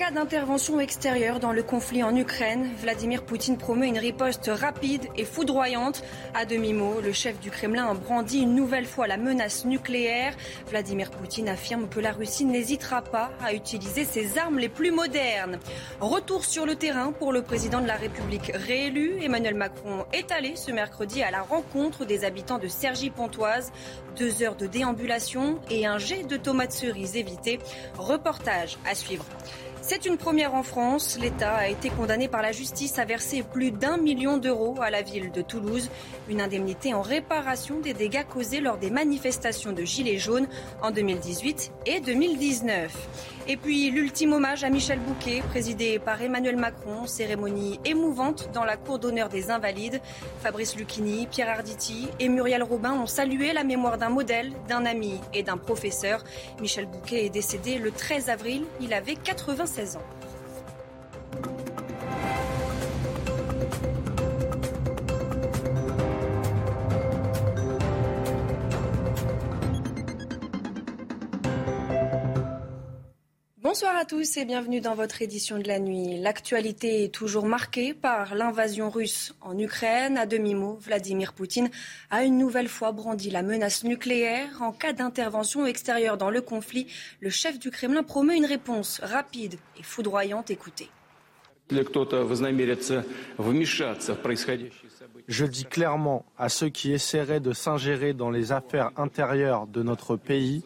cas d'intervention extérieure dans le conflit en Ukraine, Vladimir Poutine promeut une riposte rapide et foudroyante. À demi-mot, le chef du Kremlin a brandi une nouvelle fois la menace nucléaire. Vladimir Poutine affirme que la Russie n'hésitera pas à utiliser ses armes les plus modernes. Retour sur le terrain pour le président de la République réélu. Emmanuel Macron est allé ce mercredi à la rencontre des habitants de Cergy-Pontoise. Deux heures de déambulation et un jet de tomates cerises évité. Reportage à suivre. C'est une première en France. L'État a été condamné par la justice à verser plus d'un million d'euros à la ville de Toulouse. Une indemnité en réparation des dégâts causés lors des manifestations de Gilets jaunes en 2018 et 2019. Et puis l'ultime hommage à Michel Bouquet, présidé par Emmanuel Macron, cérémonie émouvante dans la cour d'honneur des Invalides. Fabrice Lucchini, Pierre Arditi et Muriel Robin ont salué la mémoire d'un modèle, d'un ami et d'un professeur. Michel Bouquet est décédé le 13 avril, il avait 96 ans. Bonsoir à tous et bienvenue dans votre édition de la nuit. L'actualité est toujours marquée par l'invasion russe en Ukraine. À demi-mot, Vladimir Poutine a une nouvelle fois brandi la menace nucléaire. En cas d'intervention extérieure dans le conflit, le chef du Kremlin promet une réponse rapide et foudroyante. Écoutez. Je dis clairement à ceux qui essaieraient de s'ingérer dans les affaires intérieures de notre pays,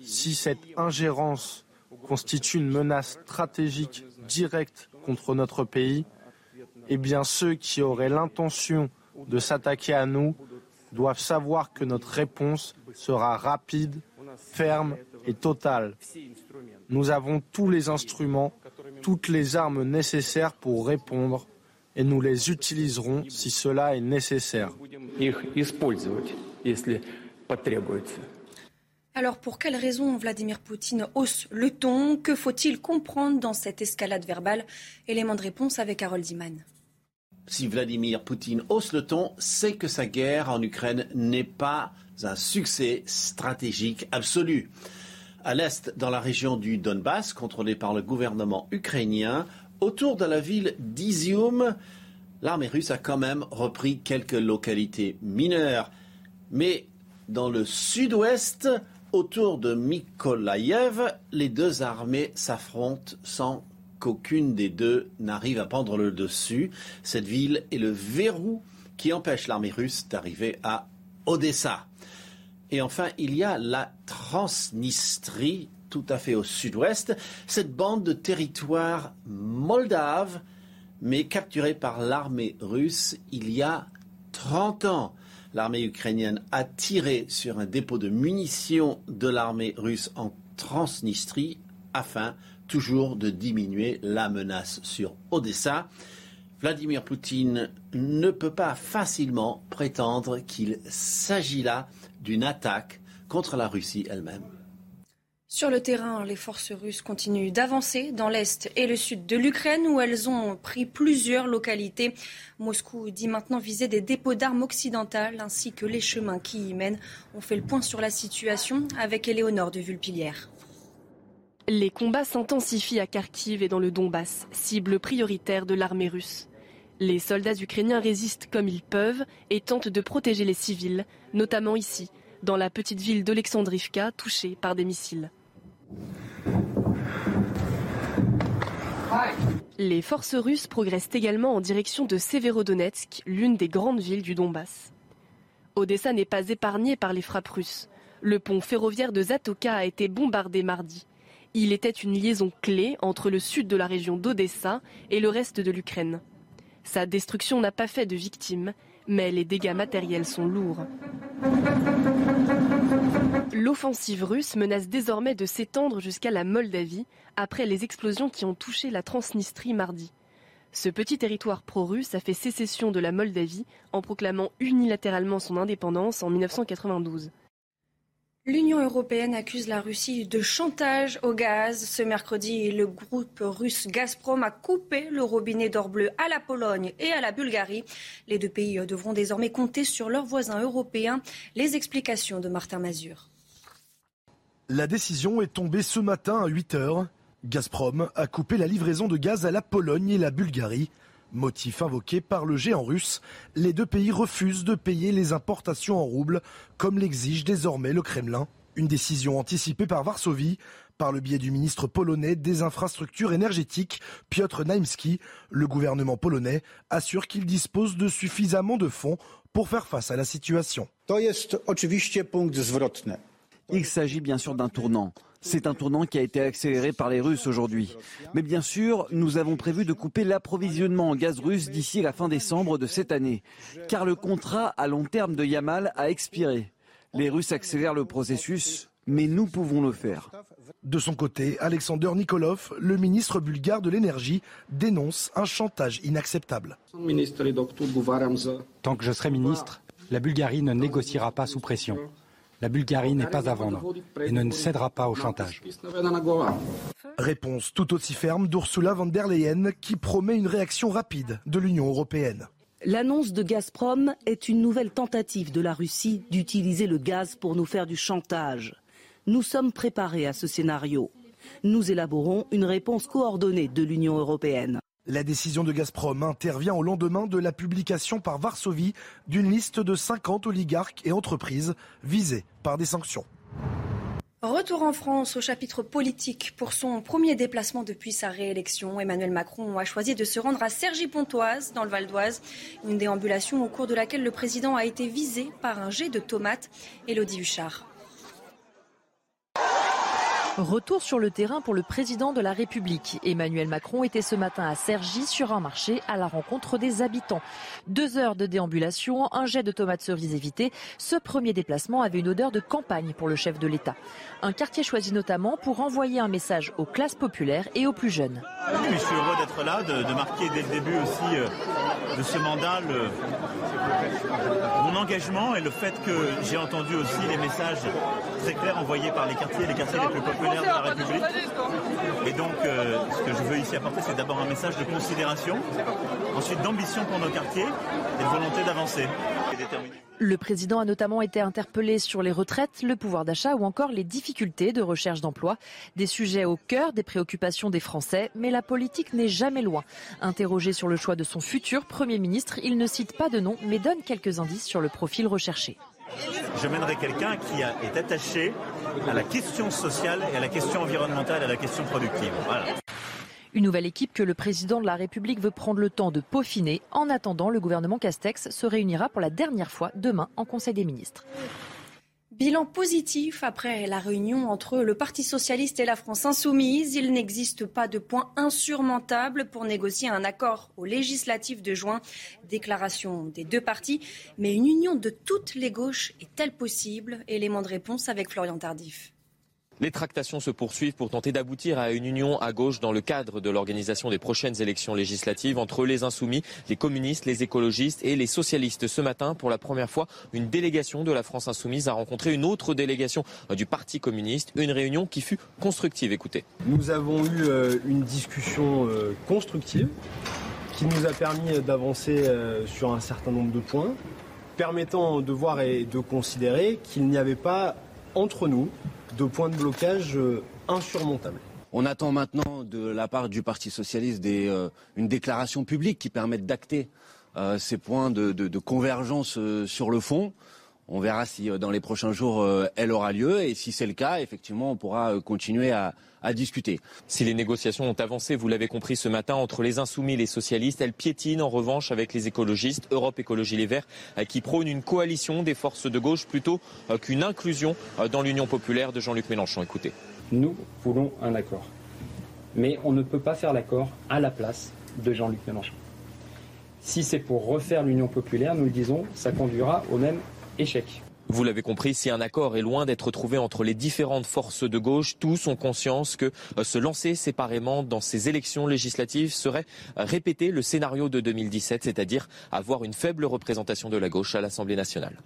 si cette ingérence constitue une menace stratégique directe contre notre pays, eh bien ceux qui auraient l'intention de s'attaquer à nous doivent savoir que notre réponse sera rapide, ferme et totale. Nous avons tous les instruments, toutes les armes nécessaires pour répondre et nous les utiliserons si cela est nécessaire. Alors pour quelles raisons Vladimir Poutine hausse le ton Que faut-il comprendre dans cette escalade verbale Élément de réponse avec Harold Diman. Si Vladimir Poutine hausse le ton, c'est que sa guerre en Ukraine n'est pas un succès stratégique absolu. À l'est, dans la région du Donbass, contrôlée par le gouvernement ukrainien, autour de la ville d'Izium, l'armée russe a quand même repris quelques localités mineures. Mais dans le sud-ouest, Autour de Mykolaïev, les deux armées s'affrontent sans qu'aucune des deux n'arrive à prendre le dessus. Cette ville est le verrou qui empêche l'armée russe d'arriver à Odessa. Et enfin, il y a la Transnistrie, tout à fait au sud-ouest, cette bande de territoire moldave, mais capturée par l'armée russe il y a 30 ans l'armée ukrainienne a tiré sur un dépôt de munitions de l'armée russe en Transnistrie afin toujours de diminuer la menace sur Odessa. Vladimir Poutine ne peut pas facilement prétendre qu'il s'agit là d'une attaque contre la Russie elle-même. Sur le terrain, les forces russes continuent d'avancer dans l'est et le sud de l'Ukraine où elles ont pris plusieurs localités. Moscou dit maintenant viser des dépôts d'armes occidentales ainsi que les chemins qui y mènent. On fait le point sur la situation avec Éléonore de Vulpilière. Les combats s'intensifient à Kharkiv et dans le Donbass, cible prioritaire de l'armée russe. Les soldats ukrainiens résistent comme ils peuvent et tentent de protéger les civils, notamment ici, dans la petite ville d'Olexandrivka touchée par des missiles. Les forces russes progressent également en direction de Severodonetsk, l'une des grandes villes du Donbass. Odessa n'est pas épargnée par les frappes russes. Le pont ferroviaire de Zatoka a été bombardé mardi. Il était une liaison clé entre le sud de la région d'Odessa et le reste de l'Ukraine. Sa destruction n'a pas fait de victimes, mais les dégâts matériels sont lourds. L'offensive russe menace désormais de s'étendre jusqu'à la Moldavie après les explosions qui ont touché la Transnistrie mardi. Ce petit territoire pro-russe a fait sécession de la Moldavie en proclamant unilatéralement son indépendance en 1992. L'Union européenne accuse la Russie de chantage au gaz. Ce mercredi, le groupe russe Gazprom a coupé le robinet d'or bleu à la Pologne et à la Bulgarie. Les deux pays devront désormais compter sur leurs voisins européens. Les explications de Martin Mazur. La décision est tombée ce matin à 8 heures. Gazprom a coupé la livraison de gaz à la Pologne et la Bulgarie. Motif invoqué par le géant russe, les deux pays refusent de payer les importations en roubles, comme l'exige désormais le Kremlin. Une décision anticipée par Varsovie, par le biais du ministre polonais des infrastructures énergétiques, Piotr Naimski. Le gouvernement polonais assure qu'il dispose de suffisamment de fonds pour faire face à la situation. Il s'agit bien sûr d'un tournant. C'est un tournant qui a été accéléré par les Russes aujourd'hui. Mais bien sûr, nous avons prévu de couper l'approvisionnement en gaz russe d'ici la fin décembre de cette année, car le contrat à long terme de Yamal a expiré. Les Russes accélèrent le processus, mais nous pouvons le faire. De son côté, Alexander Nikolov, le ministre bulgare de l'énergie, dénonce un chantage inacceptable. Tant que je serai ministre, la Bulgarie ne négociera pas sous pression. La Bulgarie n'est pas à vendre et ne cédera pas au chantage. Réponse tout aussi ferme d'Ursula von der Leyen qui promet une réaction rapide de l'Union européenne. L'annonce de Gazprom est une nouvelle tentative de la Russie d'utiliser le gaz pour nous faire du chantage. Nous sommes préparés à ce scénario. Nous élaborons une réponse coordonnée de l'Union européenne. La décision de Gazprom intervient au lendemain de la publication par Varsovie d'une liste de 50 oligarques et entreprises visées par des sanctions. Retour en France au chapitre politique. Pour son premier déplacement depuis sa réélection, Emmanuel Macron a choisi de se rendre à Cergy-Pontoise, dans le Val d'Oise. Une déambulation au cours de laquelle le président a été visé par un jet de tomates. Élodie Huchard. Retour sur le terrain pour le président de la République. Emmanuel Macron était ce matin à Cergy sur un marché à la rencontre des habitants. Deux heures de déambulation, un jet de tomates cerises évité. Ce premier déplacement avait une odeur de campagne pour le chef de l'État. Un quartier choisi notamment pour envoyer un message aux classes populaires et aux plus jeunes. je suis heureux d'être là, de, marquer dès le début aussi euh, de ce mandat mon engagement et le fait que j'ai entendu aussi les messages très clairs envoyés par les quartiers, les quartiers les plus populaires de la République. Et donc, euh, ce que je veux ici apporter, c'est d'abord un message de considération, ensuite d'ambition pour nos quartiers et de volonté d'avancer. Le président a notamment été interpellé sur les retraites, le pouvoir d'achat ou encore les difficultés de recherche d'emploi. Des sujets au cœur des préoccupations des Français, mais la politique n'est jamais loin. Interrogé sur le choix de son futur Premier ministre, il ne cite pas de nom, mais donne quelques indices sur le profil recherché je mènerai quelqu'un qui est attaché à la question sociale à la question environnementale et à la question productive. Une nouvelle équipe que le président de la République veut prendre le temps de peaufiner. En attendant, le gouvernement Castex se réunira pour la dernière fois demain en Conseil des ministres. Bilan positif après la réunion entre le Parti socialiste et la France insoumise. Il n'existe pas de point insurmontable pour négocier un accord au législatif de juin. Déclaration des deux partis. Mais une union de toutes les gauches est-elle possible? Élément de réponse avec Florian Tardif. Les tractations se poursuivent pour tenter d'aboutir à une union à gauche dans le cadre de l'organisation des prochaines élections législatives entre les insoumis, les communistes, les écologistes et les socialistes. Ce matin, pour la première fois, une délégation de la France insoumise a rencontré une autre délégation du Parti communiste, une réunion qui fut constructive. Écoutez. Nous avons eu euh, une discussion euh, constructive qui nous a permis d'avancer euh, sur un certain nombre de points, permettant de voir et de considérer qu'il n'y avait pas entre nous de points de blocage euh, insurmontables. On attend maintenant de la part du Parti socialiste euh, une déclaration publique qui permette d'acter euh, ces points de, convergence sur le fond. On verra si dans les prochains jours elle aura lieu et si c'est le cas, effectivement, on pourra continuer à, à discuter. Si les négociations ont avancé, vous l'avez compris ce matin, entre les insoumis et les socialistes, elles piétinent en revanche avec les écologistes, Europe Écologie Les Verts, euh, qui prônent une coalition des forces de gauche plutôt euh, qu'une inclusion euh, dans l'Union populaire de Jean-Luc Mélenchon. Écoutez. Nous voulons un accord. Mais on ne peut pas faire l'accord à la place de Jean-Luc Mélenchon. Si c'est pour refaire l'Union populaire, nous le disons, ça conduira au même Vous l'avez compris, si un accord est loin d'être trouvé entre les différentes forces de gauche, tous ont conscience que euh, se lancer séparément dans ces élections législatives serait répéter le scénario de 2017, c'est-à-dire avoir une faible représentation de la gauche à l'Assemblée nationale.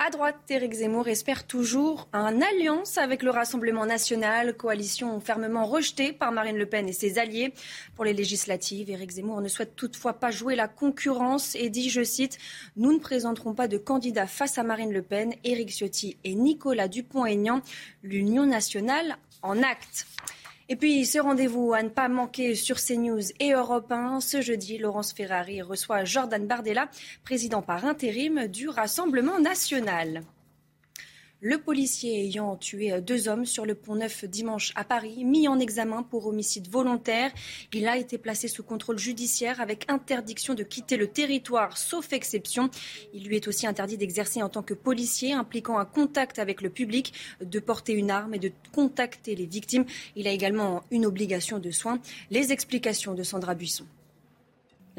À droite, Éric Zemmour espère toujours un alliance avec le Rassemblement national, coalition fermement rejetée par Marine Le Pen et ses alliés pour les législatives. Éric Zemmour ne souhaite toutefois pas jouer la concurrence et dit, je cite, Nous ne présenterons pas de candidats face à Marine Le Pen, Éric Ciotti et Nicolas Dupont-Aignan, l'Union nationale en acte. Et puis, ce rendez-vous à ne pas manquer sur CNews et Europe 1. Ce jeudi, Laurence Ferrari reçoit Jordan Bardella, président par intérim du Rassemblement national. Le policier ayant tué deux hommes sur le pont Neuf dimanche à Paris, mis en examen pour homicide volontaire, il a été placé sous contrôle judiciaire avec interdiction de quitter le territoire, sauf exception. Il lui est aussi interdit d'exercer en tant que policier, impliquant un contact avec le public, de porter une arme et de contacter les victimes. Il a également une obligation de soins. Les explications de Sandra Buisson.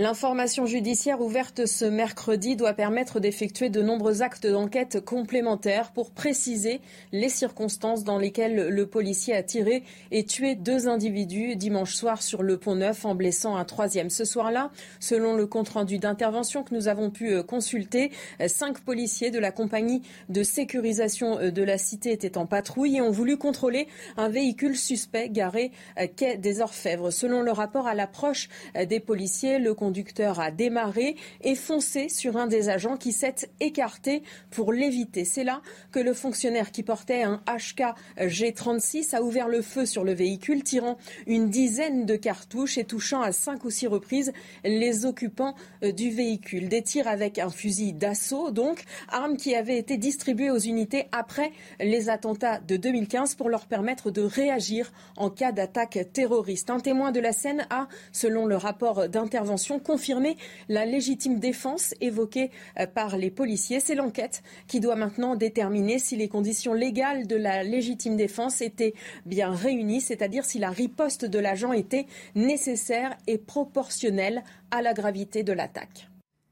L'information judiciaire ouverte ce mercredi doit permettre d'effectuer de nombreux actes d'enquête complémentaires pour préciser les circonstances dans lesquelles le policier a tiré et tué deux individus dimanche soir sur le pont Neuf en blessant un troisième. Ce soir-là, selon le compte-rendu d'intervention que nous avons pu euh, consulter, euh, cinq policiers de la compagnie de sécurisation euh, de la cité étaient en patrouille et ont voulu contrôler un véhicule suspect garé quai des Orfèvres. Selon le rapport à l'approche des policiers, le conducteur a démarré et foncé sur un des agents qui s'est écarté pour l'éviter. C'est là que le fonctionnaire qui portait un HK G36 a ouvert le feu sur le véhicule, tirant une dizaine de cartouches et touchant à cinq ou six reprises les occupants euh, du véhicule. Des tirs avec un fusil d'assaut, donc, arme qui avait été distribuée aux unités après les attentats de 2015 pour leur permettre de réagir en cas d'attaque terroriste. Un témoin de la scène a, selon le rapport d'intervention, confirmer la légitime défense évoquée euh, par les policiers. C'est l'enquête qui doit maintenant déterminer si les conditions légales de la légitime défense étaient bien réunies, c'est-à-dire si la riposte de l'agent était nécessaire et proportionnelle à la gravité de l'attaque.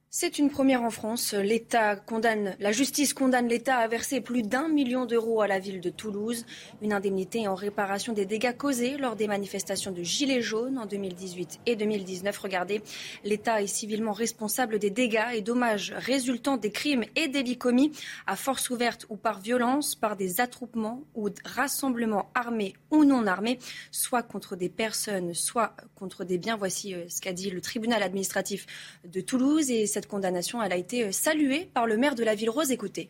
C'est une première en France. L'État condamne, la justice condamne l'État à verser plus d'un million d'euros à la ville de Toulouse. Une indemnité en réparation des dégâts causés lors des manifestations de Gilets jaunes en 2018 et 2019. Regardez, l'État est civilement responsable des dégâts et dommages résultant des crimes et délits commis à force ouverte ou par violence, par des attroupements ou rassemblements armés ou non armés, soit contre des personnes, soit contre des biens. Voici euh, ce qu'a dit le tribunal administratif de Toulouse et cette condamnation, a été euh, saluée par le maire de la ville rose. Écoutez.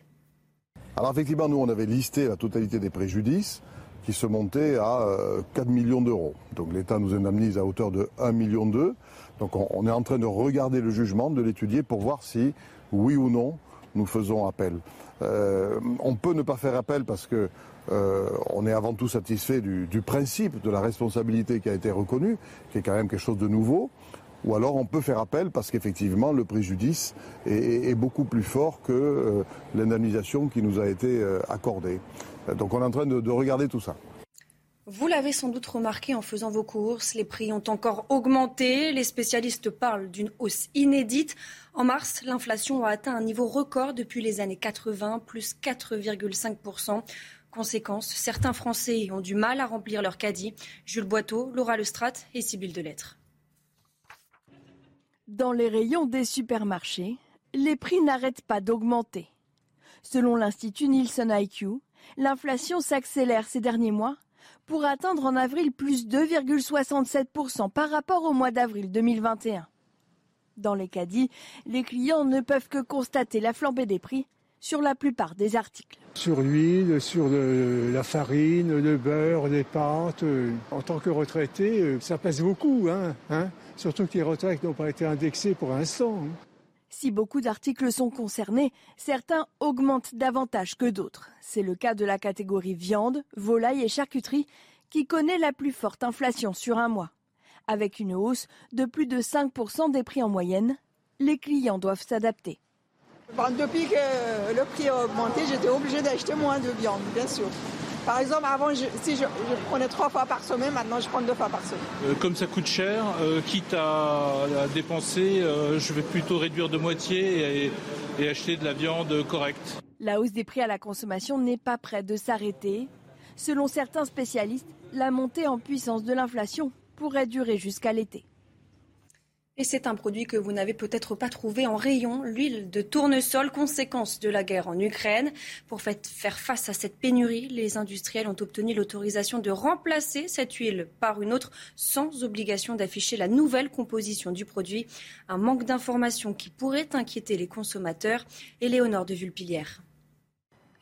Alors effectivement, nous, on avait listé la totalité des préjudices qui se montaient à 4 euh, millions d'euros. Donc l'État nous indemnise à hauteur de 1 million d'euros. Donc on, est en train de regarder le jugement, de l'étudier pour voir si, oui ou non, nous faisons appel. Euh, on peut ne pas faire appel parce que on est avant tout satisfait du, principe de la responsabilité qui a été reconnue, qui est quand même quelque chose de nouveau ou alors on peut faire appel parce qu'effectivement le préjudice est, beaucoup plus fort que euh, l'indemnisation qui nous a été euh, accordée. Donc on est en train de, regarder tout ça. Vous l'avez sans doute remarqué en faisant vos courses, les prix ont encore augmenté. Les spécialistes parlent d'une hausse inédite. En mars, l'inflation a atteint un niveau record depuis les années 80, plus 4,5%. Conséquence, certains Français ont du mal à remplir leur caddie. Jules Boiteau, Laura Lestrade et Sybille Delettre. Dans les rayons des supermarchés, les prix n'arrêtent pas d'augmenter. Selon l'Institut Nielsen IQ, l'inflation s'accélère ces derniers mois pour atteindre en avril plus 2,67% par rapport au mois d'avril 2021. Dans les caddies, les clients ne peuvent que constater la flambée des prix sur la plupart des articles. Sur l'huile, sur la farine, le beurre, les pâtes. Euh, en tant que retraité, euh, ça pèse beaucoup. Hein, hein, Surtout que les retraites n'ont pas été indexées pour l'instant. Hein. Si beaucoup d'articles sont concernés, certains augmentent davantage que d'autres. C'est le cas de la catégorie viande, volaille et charcuterie qui connaît la plus forte inflation sur un mois. Avec une hausse de plus de 5% des prix en moyenne, les clients doivent s'adapter depuis que le prix a augmenté, j'étais obligée d'acheter moins de viande, bien sûr. Par exemple, avant, si je, prenais trois fois par semaine, maintenant je prends deux fois par semaine. Euh, comme ça coûte cher, euh, quitte à, dépenser, euh, je vais plutôt réduire de moitié et, et acheter de la viande correcte. La hausse des prix à la consommation n'est pas prête de s'arrêter. Selon certains spécialistes, la montée en puissance de l'inflation pourrait durer jusqu'à l'été. Et c'est un produit que vous n'avez peut-être pas trouvé en rayon, l'huile de tournesol, conséquence de la guerre en Ukraine. Pour faire face à cette pénurie, les industriels ont obtenu l'autorisation de remplacer cette huile par une autre sans obligation d'afficher la nouvelle composition du produit. Un manque d'informations qui pourrait inquiéter les consommateurs. Éléonore de Vulpilière.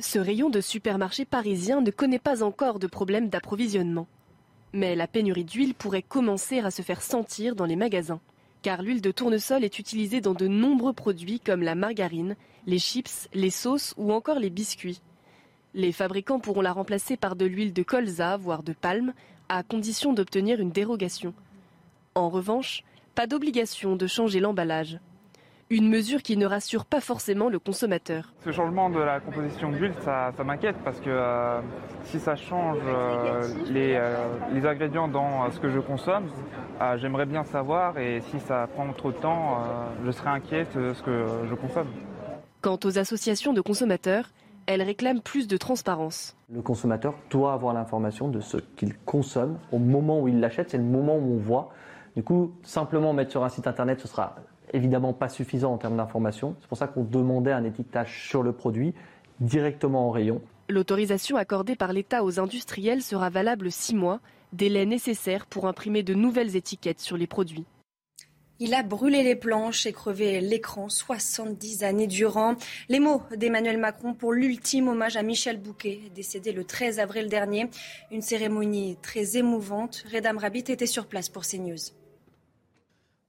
Ce rayon de supermarché parisien ne connaît pas encore de problème d'approvisionnement. Mais la pénurie d'huile pourrait commencer à se faire sentir dans les magasins. Car l'huile de tournesol est utilisée dans de nombreux produits comme la margarine, les chips, les sauces ou encore les biscuits. Les fabricants pourront la remplacer par de l'huile de colza, voire de palme, à condition d'obtenir une dérogation. En revanche, pas d'obligation de changer l'emballage. Une mesure qui ne rassure pas forcément le consommateur. Ce changement de la composition d'huile, ça, m'inquiète parce que euh, si ça change euh, euh, les, ingrédients dans ce que je consomme, j'aimerais bien savoir et si ça prend trop de temps, je serai inquiète de ce que je consomme. Quant aux associations de consommateurs, elles réclament plus de transparence. Le consommateur doit avoir l'information de ce qu'il consomme au moment où il l'achète, c'est le moment où on voit. Du coup, simplement mettre sur un site internet, ce sera évidemment pas suffisant en termes d'information. C'est pour ça qu'on demandait un étiquetage sur le produit directement en rayon. L'autorisation accordée par l'État aux industriels sera valable six mois, délai nécessaire pour imprimer de nouvelles étiquettes sur les produits. Il a brûlé les planches et crevé l'écran 70 années durant. Les mots d'Emmanuel Macron pour l'ultime hommage à Michel Bouquet, décédé le 13 avril dernier. Une cérémonie très émouvante. Redam Rabbit était sur place pour CNews.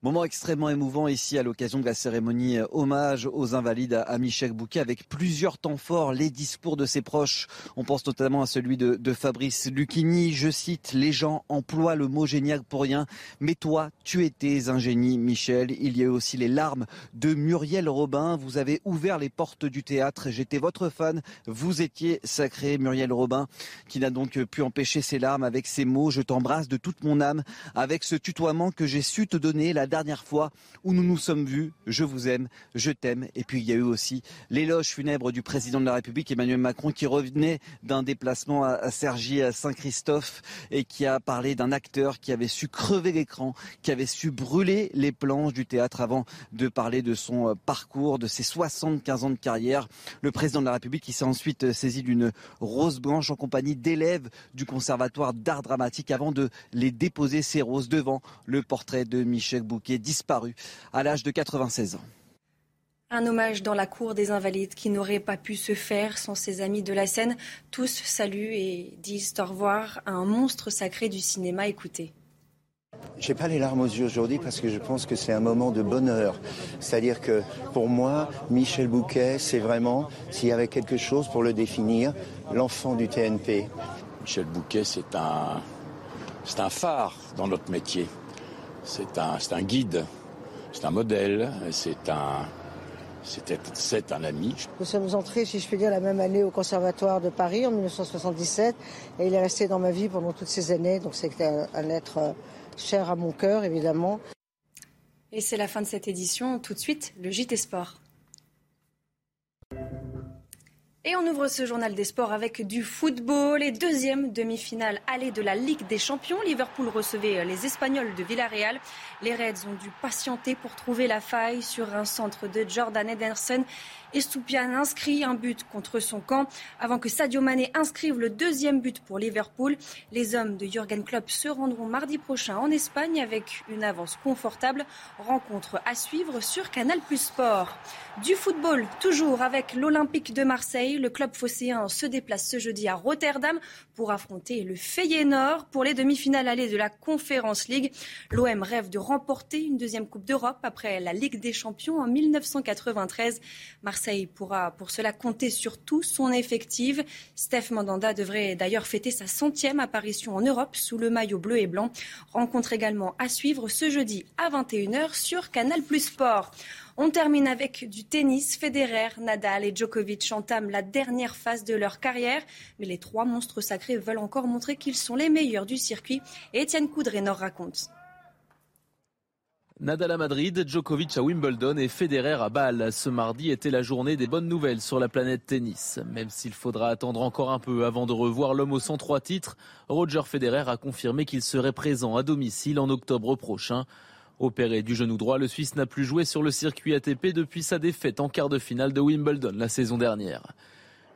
Moment extrêmement émouvant ici à l'occasion de la cérémonie euh, hommage aux invalides à Michel Bouquet avec plusieurs temps forts, les discours de ses proches. On pense notamment à celui de, Fabrice Lucchini. Je cite, les gens emploient le mot génial pour rien, mais toi, tu étais un génie, Michel. Il y a aussi les larmes de Muriel Robin. Vous avez ouvert les portes du théâtre. J'étais votre fan. Vous étiez sacré, Muriel Robin, qui n'a donc pu empêcher ses larmes avec ces mots. Je t'embrasse de toute mon âme, avec ce tutoiement que j'ai su te donner. La dernière fois où nous nous sommes vus. Je vous aime, je t'aime. Et puis il y a eu aussi l'éloge funèbre du président de la République, Emmanuel Macron, qui revenait d'un déplacement à Sergi à Saint-Christophe et qui a parlé d'un acteur qui avait su crever l'écran, qui avait su brûler les planches du théâtre avant de parler de son euh, parcours, de ses 75 ans de carrière. Le président de la République qui s'est ensuite euh, saisi d'une rose blanche en compagnie d'élèves du Conservatoire d'art dramatique avant de les déposer ces roses devant le portrait de Michel Qui est disparu à l'âge de 96 ans. Un hommage dans la cour des Invalides qui n'aurait pas pu se faire sans ses amis de la scène. Tous saluent et disent au revoir à un monstre sacré du cinéma. Écoutez. J'ai pas les larmes aux yeux aujourd'hui parce que je pense que c'est un moment de bonheur. C'est-à-dire que pour moi, Michel Bouquet, c'est vraiment, s'il y avait quelque chose pour le définir, l'enfant du TNP. Michel Bouquet, c'est un, c'est un phare dans notre métier. C'est un, un guide, c'est un modèle, c'est un, c'est un ami. Nous sommes entrés, si je puis dire, la même année au Conservatoire de Paris en 1977 et il est resté dans ma vie pendant toutes ces années. Donc c'est un, un être euh, cher à mon cœur, évidemment. Et c'est la fin de cette édition. Tout de suite, le JT Sport. Et on ouvre ce journal des sports avec du football. Les deuxièmes demi-finales allées de la Ligue des Champions. Liverpool recevait les Espagnols de Villarreal. Les Reds ont dû patienter pour trouver la faille sur un centre de Jordan Ederson Estoupian inscrit un but contre son camp avant que Sadio Mané inscrive le deuxième but pour Liverpool. Les hommes de Jürgen Klopp se rendront mardi prochain en Espagne avec une avance confortable. Rencontre à suivre sur Canal Plus Sport. Du football, toujours avec l'Olympique de Marseille. Le club phocéen se déplace ce jeudi à Rotterdam pour affronter le Feyenoord pour les demi-finales allées de la Conference League. L'OM rêve de remporter une deuxième Coupe d'Europe après la Ligue des Champions en 1993. Marseille pourra pour cela compter sur tout son effectif. Steph Mandanda devrait d'ailleurs fêter sa centième apparition en Europe sous le maillot bleu et blanc. Rencontre également à suivre ce jeudi à 21h sur Canal Plus Sport. On termine avec du tennis. Federer, Nadal et Djokovic entament la dernière phase de leur carrière. Mais les trois monstres sacrés veulent encore montrer qu'ils sont les meilleurs du circuit. Et Étienne Coudray nous raconte. Nadal à Madrid, Djokovic à Wimbledon et Federer à Bâle. Ce mardi était la journée des bonnes nouvelles sur la planète tennis. Même s'il faudra attendre encore un peu avant de revoir l'homme aux 103 titres, Roger Federer a confirmé qu'il serait présent à domicile en octobre prochain. Opéré du genou droit, le Suisse n'a plus joué sur le circuit ATP depuis sa défaite en quart de finale de Wimbledon la saison dernière.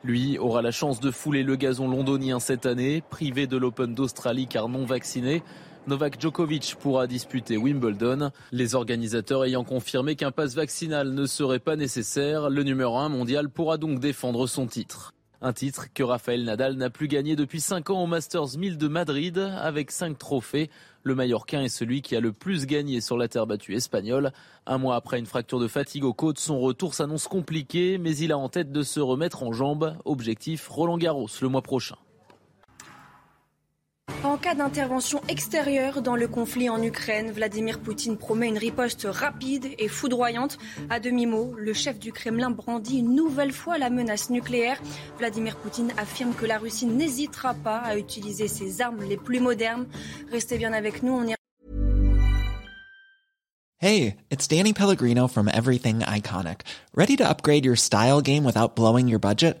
Lui aura la chance de fouler le gazon londonien cette année, privé de l'Open d'Australie car non vacciné. Novak Djokovic pourra disputer Wimbledon. Les organisateurs ayant confirmé qu'un passe vaccinal ne serait pas nécessaire, le numéro 1 mondial pourra donc défendre son titre. Un titre que Rafael Nadal n'a plus gagné depuis 5 ans au Masters 1000 de Madrid avec 5 trophées. Le Mallorquin est celui qui a le plus gagné sur la terre battue espagnole. Un mois après une fracture de fatigue aux côtes, son retour s'annonce compliqué, mais il a en tête de se remettre en jambes. Objectif Roland Garros le mois prochain. En cas d'intervention extérieure dans le conflit en Ukraine, Vladimir Poutine promet une riposte rapide et foudroyante. À demi-mot, le chef du Kremlin brandit une nouvelle fois la menace nucléaire. Vladimir Poutine affirme que la Russie n'hésitera pas à utiliser ses armes les plus modernes. Restez bien avec nous, on y Hey, it's Danny Pellegrino from Everything Iconic. Ready to upgrade your style game without blowing your budget?